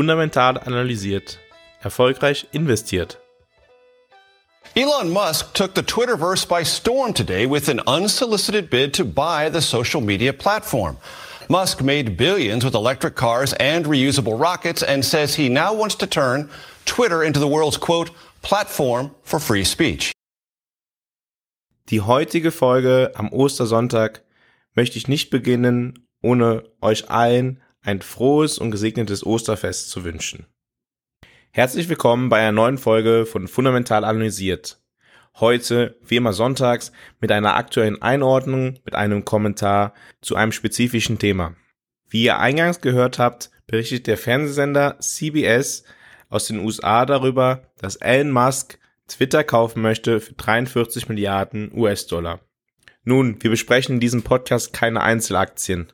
Fundamental analysiert. Erfolgreich investiert. Elon Musk took the Twitterverse by storm today with an unsolicited bid to buy the social media platform. Musk made billions with electric cars and reusable rockets and says he now wants to turn Twitter into the world's quote, platform for free speech. Die heutige Folge am Ostersonntag möchte ich nicht beginnen, ohne euch allen ein frohes und gesegnetes Osterfest zu wünschen. Herzlich willkommen bei einer neuen Folge von Fundamental Analysiert. Heute, wie immer sonntags, mit einer aktuellen Einordnung, mit einem Kommentar zu einem spezifischen Thema. Wie ihr eingangs gehört habt, berichtet der Fernsehsender CBS aus den USA darüber, dass Elon Musk Twitter kaufen möchte für 43 Milliarden US-Dollar. Nun, wir besprechen in diesem Podcast keine Einzelaktien.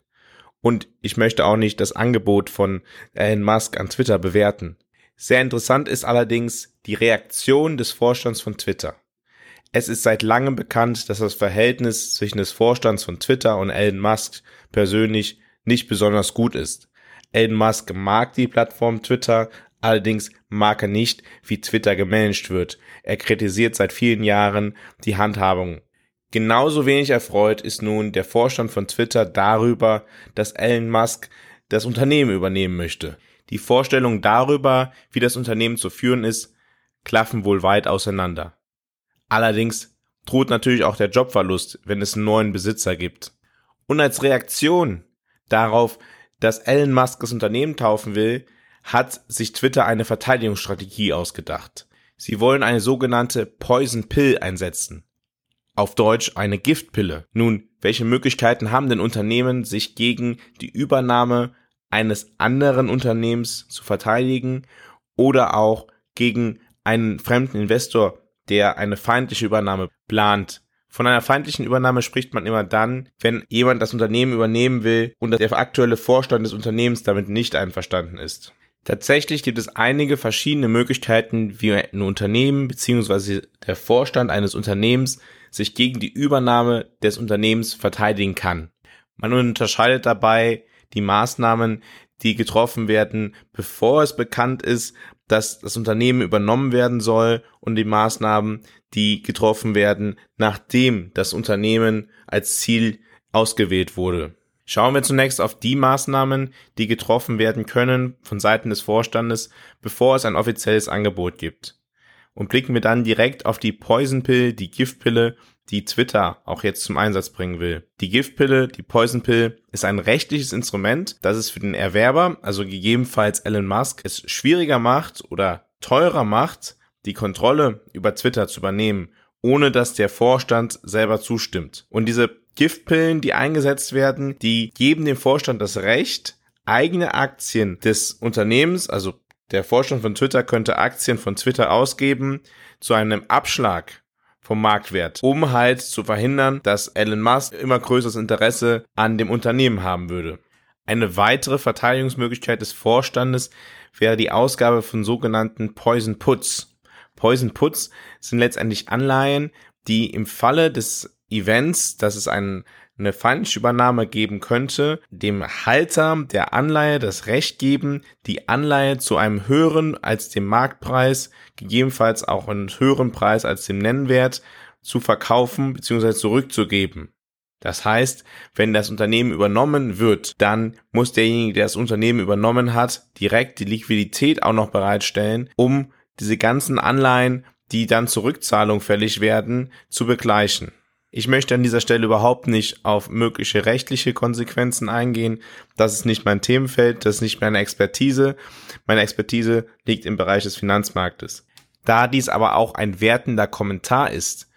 Und ich möchte auch nicht das Angebot von Elon Musk an Twitter bewerten. Sehr interessant ist allerdings die Reaktion des Vorstands von Twitter. Es ist seit langem bekannt, dass das Verhältnis zwischen des Vorstands von Twitter und Elon Musk persönlich nicht besonders gut ist. Elon Musk mag die Plattform Twitter, allerdings mag er nicht, wie Twitter gemanagt wird. Er kritisiert seit vielen Jahren die Handhabung Genauso wenig erfreut ist nun der Vorstand von Twitter darüber, dass Elon Musk das Unternehmen übernehmen möchte. Die Vorstellungen darüber, wie das Unternehmen zu führen ist, klaffen wohl weit auseinander. Allerdings droht natürlich auch der Jobverlust, wenn es einen neuen Besitzer gibt. Und als Reaktion darauf, dass Elon Musk das Unternehmen taufen will, hat sich Twitter eine Verteidigungsstrategie ausgedacht. Sie wollen eine sogenannte Poison Pill einsetzen auf Deutsch eine Giftpille. Nun, welche Möglichkeiten haben denn Unternehmen, sich gegen die Übernahme eines anderen Unternehmens zu verteidigen oder auch gegen einen fremden Investor, der eine feindliche Übernahme plant? Von einer feindlichen Übernahme spricht man immer dann, wenn jemand das Unternehmen übernehmen will und der aktuelle Vorstand des Unternehmens damit nicht einverstanden ist. Tatsächlich gibt es einige verschiedene Möglichkeiten, wie ein Unternehmen bzw. der Vorstand eines Unternehmens sich gegen die Übernahme des Unternehmens verteidigen kann. Man unterscheidet dabei die Maßnahmen, die getroffen werden, bevor es bekannt ist, dass das Unternehmen übernommen werden soll und die Maßnahmen, die getroffen werden, nachdem das Unternehmen als Ziel ausgewählt wurde. Schauen wir zunächst auf die Maßnahmen, die getroffen werden können von Seiten des Vorstandes, bevor es ein offizielles Angebot gibt und blicken wir dann direkt auf die Poison Pill, die Giftpille, die Twitter auch jetzt zum Einsatz bringen will. Die Giftpille, die Poison Pill, ist ein rechtliches Instrument, das es für den Erwerber, also gegebenenfalls Elon Musk, es schwieriger macht oder teurer macht, die Kontrolle über Twitter zu übernehmen, ohne dass der Vorstand selber zustimmt. Und diese Giftpillen, die eingesetzt werden, die geben dem Vorstand das Recht, eigene Aktien des Unternehmens, also der Vorstand von Twitter könnte Aktien von Twitter ausgeben zu einem Abschlag vom Marktwert, um halt zu verhindern, dass Elon Musk immer größeres Interesse an dem Unternehmen haben würde. Eine weitere Verteidigungsmöglichkeit des Vorstandes wäre die Ausgabe von sogenannten Poison Puts. Poison Puts sind letztendlich Anleihen, die im Falle des Events, dass es einen eine Falschübernahme geben könnte, dem Halter der Anleihe das Recht geben, die Anleihe zu einem höheren als dem Marktpreis, gegebenenfalls auch einen höheren Preis als dem Nennwert, zu verkaufen bzw. zurückzugeben. Das heißt, wenn das Unternehmen übernommen wird, dann muss derjenige, der das Unternehmen übernommen hat, direkt die Liquidität auch noch bereitstellen, um diese ganzen Anleihen, die dann zur Rückzahlung fällig werden, zu begleichen. Ich möchte an dieser Stelle überhaupt nicht auf mögliche rechtliche Konsequenzen eingehen. Das ist nicht mein Themenfeld, das ist nicht meine Expertise. Meine Expertise liegt im Bereich des Finanzmarktes. Da dies aber auch ein wertender Kommentar ist,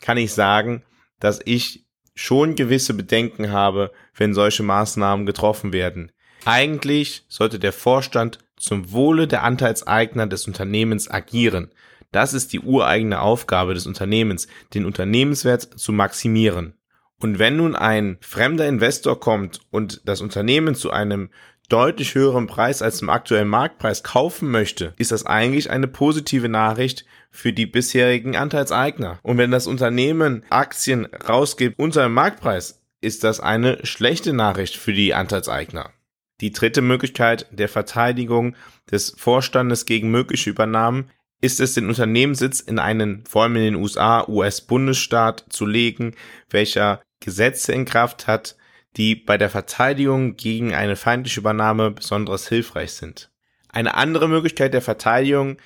kann ich sagen, dass ich schon gewisse Bedenken habe, wenn solche Maßnahmen getroffen werden. Eigentlich sollte der Vorstand zum Wohle der Anteilseigner des Unternehmens agieren. Das ist die ureigene Aufgabe des Unternehmens, den Unternehmenswert zu maximieren. Und wenn nun ein fremder Investor kommt und das Unternehmen zu einem deutlich höheren Preis als zum aktuellen Marktpreis kaufen möchte, ist das eigentlich eine positive Nachricht für die bisherigen Anteilseigner. Und wenn das Unternehmen Aktien rausgibt unter dem Marktpreis, ist das eine schlechte Nachricht für die Anteilseigner. Die dritte Möglichkeit der Verteidigung des Vorstandes gegen mögliche Übernahmen ist es, den Unternehmenssitz in einen, vor allem in den USA, US-Bundesstaat zu legen, welcher Gesetze in Kraft hat, die bei der Verteidigung gegen eine feindliche Übernahme besonders hilfreich sind. Eine andere Möglichkeit der Verteidigung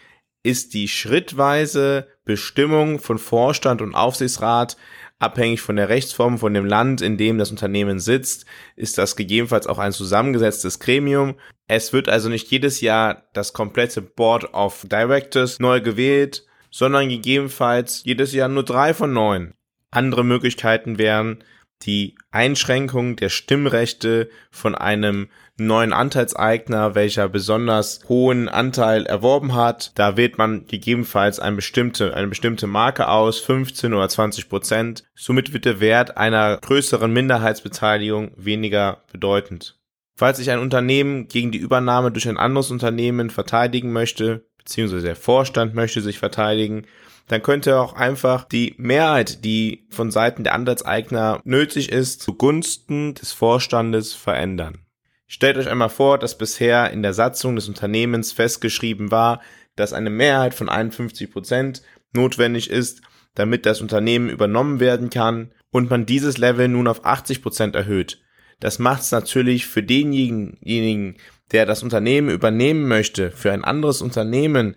ist die schrittweise Bestimmung von Vorstand und Aufsichtsrat abhängig von der Rechtsform von dem Land, in dem das Unternehmen sitzt, ist das gegebenenfalls auch ein zusammengesetztes Gremium. Es wird also nicht jedes Jahr das komplette Board of Directors neu gewählt, sondern gegebenenfalls jedes Jahr nur drei von neun. Andere Möglichkeiten wären die Einschränkung der Stimmrechte von einem neuen Anteilseigner, welcher besonders hohen Anteil erworben hat. Da wählt man gegebenenfalls eine bestimmte, eine bestimmte Marke aus, 15 oder 20 Prozent. Somit wird der Wert einer größeren Minderheitsbeteiligung weniger bedeutend. Falls sich ein Unternehmen gegen die Übernahme durch ein anderes Unternehmen verteidigen möchte, beziehungsweise der Vorstand möchte sich verteidigen, dann könnte auch einfach die Mehrheit, die von Seiten der Anteilseigner nötig ist, zugunsten des Vorstandes verändern. Stellt euch einmal vor, dass bisher in der Satzung des Unternehmens festgeschrieben war, dass eine Mehrheit von 51 Prozent notwendig ist, damit das Unternehmen übernommen werden kann und man dieses Level nun auf 80 Prozent erhöht. Das macht es natürlich für denjenigen, der das Unternehmen übernehmen möchte, für ein anderes Unternehmen,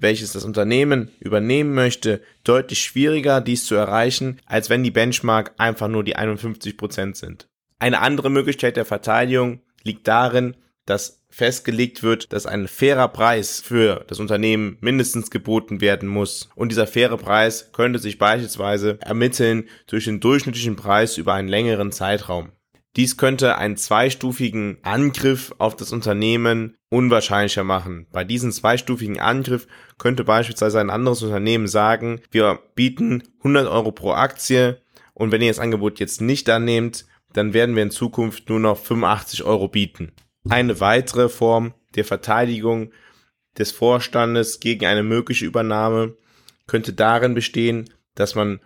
welches das Unternehmen übernehmen möchte, deutlich schwieriger, dies zu erreichen, als wenn die Benchmark einfach nur die 51 Prozent sind. Eine andere Möglichkeit der Verteidigung liegt darin, dass festgelegt wird, dass ein fairer Preis für das Unternehmen mindestens geboten werden muss. Und dieser faire Preis könnte sich beispielsweise ermitteln durch den durchschnittlichen Preis über einen längeren Zeitraum. Dies könnte einen zweistufigen Angriff auf das Unternehmen unwahrscheinlicher machen. Bei diesem zweistufigen Angriff könnte beispielsweise ein anderes Unternehmen sagen, wir bieten 100 Euro pro Aktie und wenn ihr das Angebot jetzt nicht annehmt, dann werden wir in Zukunft nur noch 85 Euro bieten. Eine weitere Form der Verteidigung des Vorstandes gegen eine mögliche Übernahme könnte darin bestehen, dass man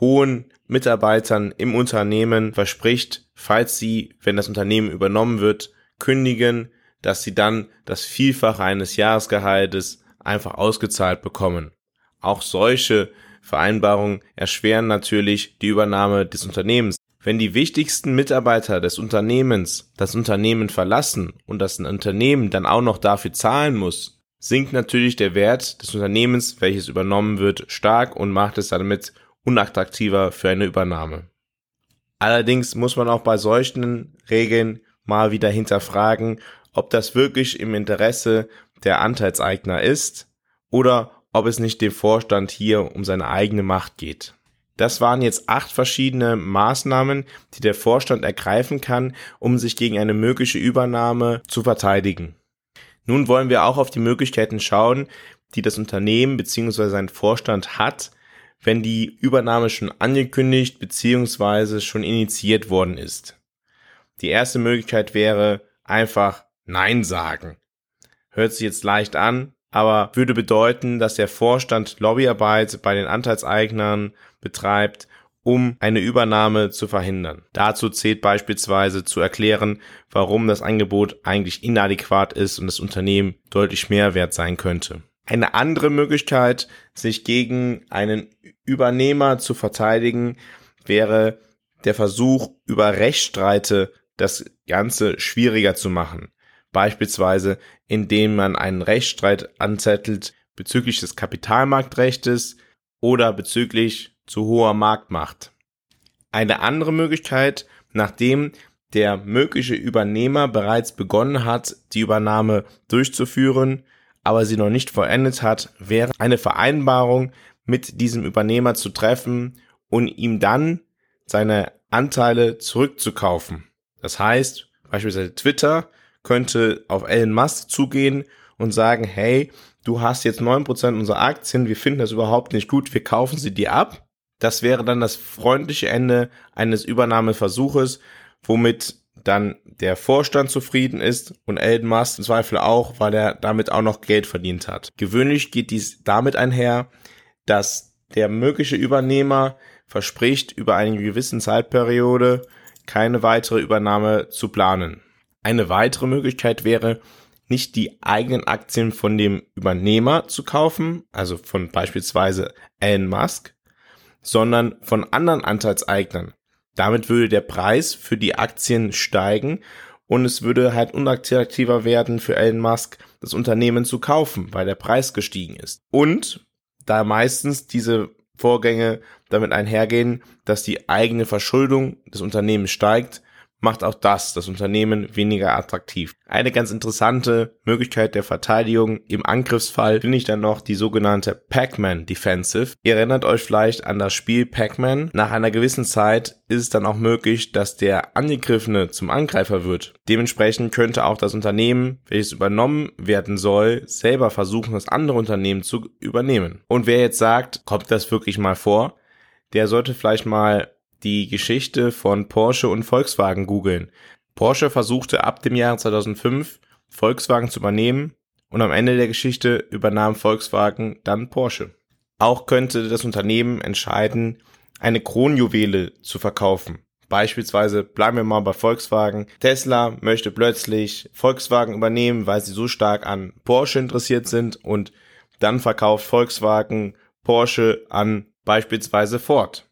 hohen Mitarbeitern im Unternehmen verspricht, falls sie, wenn das Unternehmen übernommen wird, kündigen, dass sie dann das Vielfache eines Jahresgehaltes einfach ausgezahlt bekommen. Auch solche Vereinbarungen erschweren natürlich die Übernahme des Unternehmens. Wenn die wichtigsten Mitarbeiter des Unternehmens das Unternehmen verlassen und das Unternehmen dann auch noch dafür zahlen muss, sinkt natürlich der Wert des Unternehmens, welches übernommen wird, stark und macht es damit unattraktiver für eine Übernahme. Allerdings muss man auch bei solchen Regeln mal wieder hinterfragen, ob das wirklich im Interesse der Anteilseigner ist oder ob es nicht dem Vorstand hier um seine eigene Macht geht. Das waren jetzt acht verschiedene Maßnahmen, die der Vorstand ergreifen kann, um sich gegen eine mögliche Übernahme zu verteidigen. Nun wollen wir auch auf die Möglichkeiten schauen, die das Unternehmen bzw. sein Vorstand hat, wenn die Übernahme schon angekündigt bzw. schon initiiert worden ist. Die erste Möglichkeit wäre einfach Nein sagen. Hört sich jetzt leicht an, aber würde bedeuten, dass der Vorstand Lobbyarbeit bei den Anteilseignern betreibt, um eine Übernahme zu verhindern. Dazu zählt beispielsweise zu erklären, warum das Angebot eigentlich inadäquat ist und das Unternehmen deutlich mehr wert sein könnte. Eine andere Möglichkeit, sich gegen einen Übernehmer zu verteidigen, wäre der Versuch, über Rechtsstreite das Ganze schwieriger zu machen. Beispielsweise, indem man einen Rechtsstreit anzettelt bezüglich des Kapitalmarktrechtes oder bezüglich zu hoher Marktmacht. Eine andere Möglichkeit, nachdem der mögliche Übernehmer bereits begonnen hat, die Übernahme durchzuführen, aber sie noch nicht vollendet hat, wäre eine Vereinbarung mit diesem Übernehmer zu treffen und ihm dann seine Anteile zurückzukaufen. Das heißt, beispielsweise Twitter könnte auf Elon Musk zugehen und sagen, hey, du hast jetzt neun Prozent unserer Aktien, wir finden das überhaupt nicht gut, wir kaufen sie dir ab das wäre dann das freundliche Ende eines Übernahmeversuches, womit dann der Vorstand zufrieden ist und Elon Musk im Zweifel auch, weil er damit auch noch Geld verdient hat. Gewöhnlich geht dies damit einher, dass der mögliche Übernehmer verspricht, über eine gewissen Zeitperiode keine weitere Übernahme zu planen. Eine weitere Möglichkeit wäre, nicht die eigenen Aktien von dem Übernehmer zu kaufen, also von beispielsweise Elon Musk, sondern von anderen Anteilseignern. Damit würde der Preis für die Aktien steigen und es würde halt unattraktiver werden für Elon Musk, das Unternehmen zu kaufen, weil der Preis gestiegen ist. Und da meistens diese Vorgänge damit einhergehen, dass die eigene Verschuldung des Unternehmens steigt, macht auch das das Unternehmen weniger attraktiv. Eine ganz interessante Möglichkeit der Verteidigung im Angriffsfall finde ich dann noch die sogenannte Pac-Man Defensive. Ihr erinnert euch vielleicht an das Spiel Pac-Man. Nach einer gewissen Zeit ist es dann auch möglich, dass der Angegriffene zum Angreifer wird. Dementsprechend könnte auch das Unternehmen, welches übernommen werden soll, selber versuchen, das andere Unternehmen zu übernehmen. Und wer jetzt sagt, kommt das wirklich mal vor, der sollte vielleicht mal die Geschichte von Porsche und Volkswagen googeln. Porsche versuchte ab dem Jahr 2005 Volkswagen zu übernehmen und am Ende der Geschichte übernahm Volkswagen dann Porsche. Auch könnte das Unternehmen entscheiden, eine Kronjuwele zu verkaufen. Beispielsweise bleiben wir mal bei Volkswagen. Tesla möchte plötzlich Volkswagen übernehmen, weil sie so stark an Porsche interessiert sind und dann verkauft Volkswagen Porsche an beispielsweise Ford.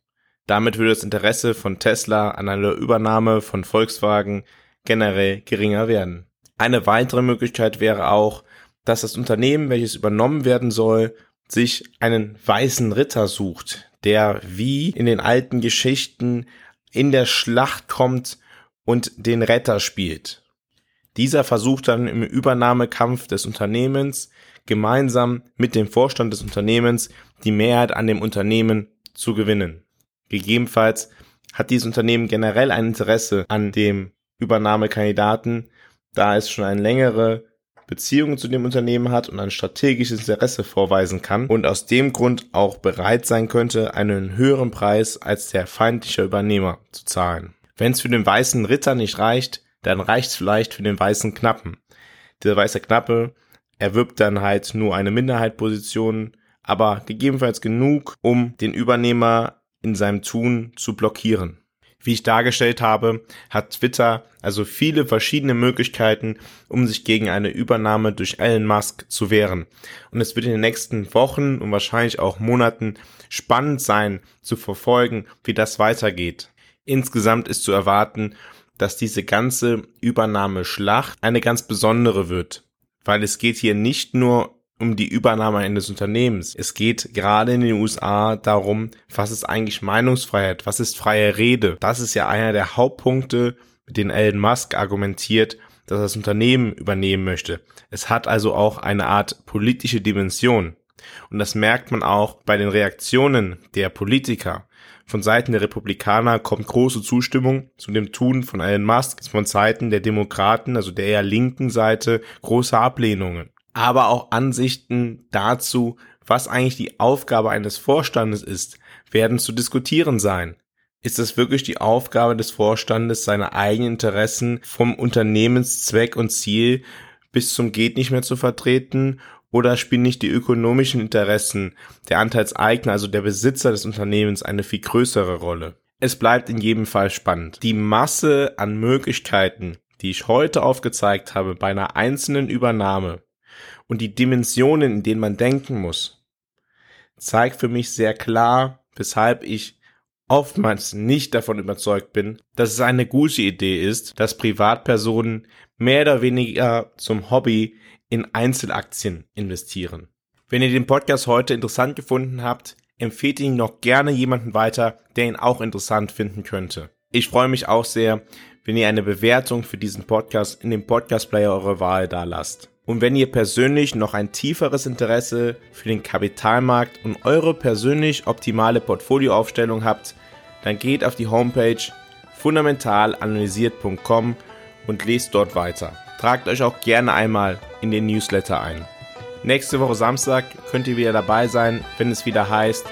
Damit würde das Interesse von Tesla an einer Übernahme von Volkswagen generell geringer werden. Eine weitere Möglichkeit wäre auch, dass das Unternehmen, welches übernommen werden soll, sich einen weißen Ritter sucht, der wie in den alten Geschichten in der Schlacht kommt und den Retter spielt. Dieser versucht dann im Übernahmekampf des Unternehmens gemeinsam mit dem Vorstand des Unternehmens die Mehrheit an dem Unternehmen zu gewinnen. Gegebenenfalls hat dieses Unternehmen generell ein Interesse an dem Übernahmekandidaten, da es schon eine längere Beziehung zu dem Unternehmen hat und ein strategisches Interesse vorweisen kann und aus dem Grund auch bereit sein könnte, einen höheren Preis als der feindliche Übernehmer zu zahlen. Wenn es für den weißen Ritter nicht reicht, dann reicht es vielleicht für den weißen Knappen. Der weiße Knappe erwirbt dann halt nur eine Minderheitposition, aber gegebenenfalls genug, um den Übernehmer in seinem Tun zu blockieren. Wie ich dargestellt habe, hat Twitter also viele verschiedene Möglichkeiten, um sich gegen eine Übernahme durch Elon Musk zu wehren. Und es wird in den nächsten Wochen und wahrscheinlich auch Monaten spannend sein zu verfolgen, wie das weitergeht. Insgesamt ist zu erwarten, dass diese ganze Übernahmeschlacht eine ganz besondere wird, weil es geht hier nicht nur um die Übernahme eines Unternehmens. Es geht gerade in den USA darum, was ist eigentlich Meinungsfreiheit, was ist freie Rede. Das ist ja einer der Hauptpunkte, mit denen Elon Musk argumentiert, dass er das Unternehmen übernehmen möchte. Es hat also auch eine Art politische Dimension. Und das merkt man auch bei den Reaktionen der Politiker. Von Seiten der Republikaner kommt große Zustimmung zu dem Tun von Elon Musk, von Seiten der Demokraten, also der eher linken Seite, große Ablehnungen aber auch Ansichten dazu, was eigentlich die Aufgabe eines Vorstandes ist, werden zu diskutieren sein. Ist es wirklich die Aufgabe des Vorstandes, seine eigenen Interessen vom Unternehmenszweck und Ziel bis zum geht nicht mehr zu vertreten oder spielen nicht die ökonomischen Interessen der Anteilseigner, also der Besitzer des Unternehmens, eine viel größere Rolle? Es bleibt in jedem Fall spannend. Die Masse an Möglichkeiten, die ich heute aufgezeigt habe bei einer einzelnen Übernahme, und die Dimensionen, in denen man denken muss, zeigt für mich sehr klar, weshalb ich oftmals nicht davon überzeugt bin, dass es eine gute Idee ist, dass Privatpersonen mehr oder weniger zum Hobby in Einzelaktien investieren. Wenn ihr den Podcast heute interessant gefunden habt, empfehlt ihn noch gerne jemanden weiter, der ihn auch interessant finden könnte. Ich freue mich auch sehr, wenn ihr eine Bewertung für diesen Podcast in dem Podcast Player eurer Wahl da lasst. Und wenn ihr persönlich noch ein tieferes Interesse für den Kapitalmarkt und eure persönlich optimale Portfolioaufstellung habt, dann geht auf die Homepage fundamentalanalysiert.com und lest dort weiter. Tragt euch auch gerne einmal in den Newsletter ein. Nächste Woche Samstag könnt ihr wieder dabei sein, wenn es wieder heißt,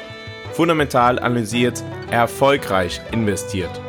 fundamental analysiert, erfolgreich investiert.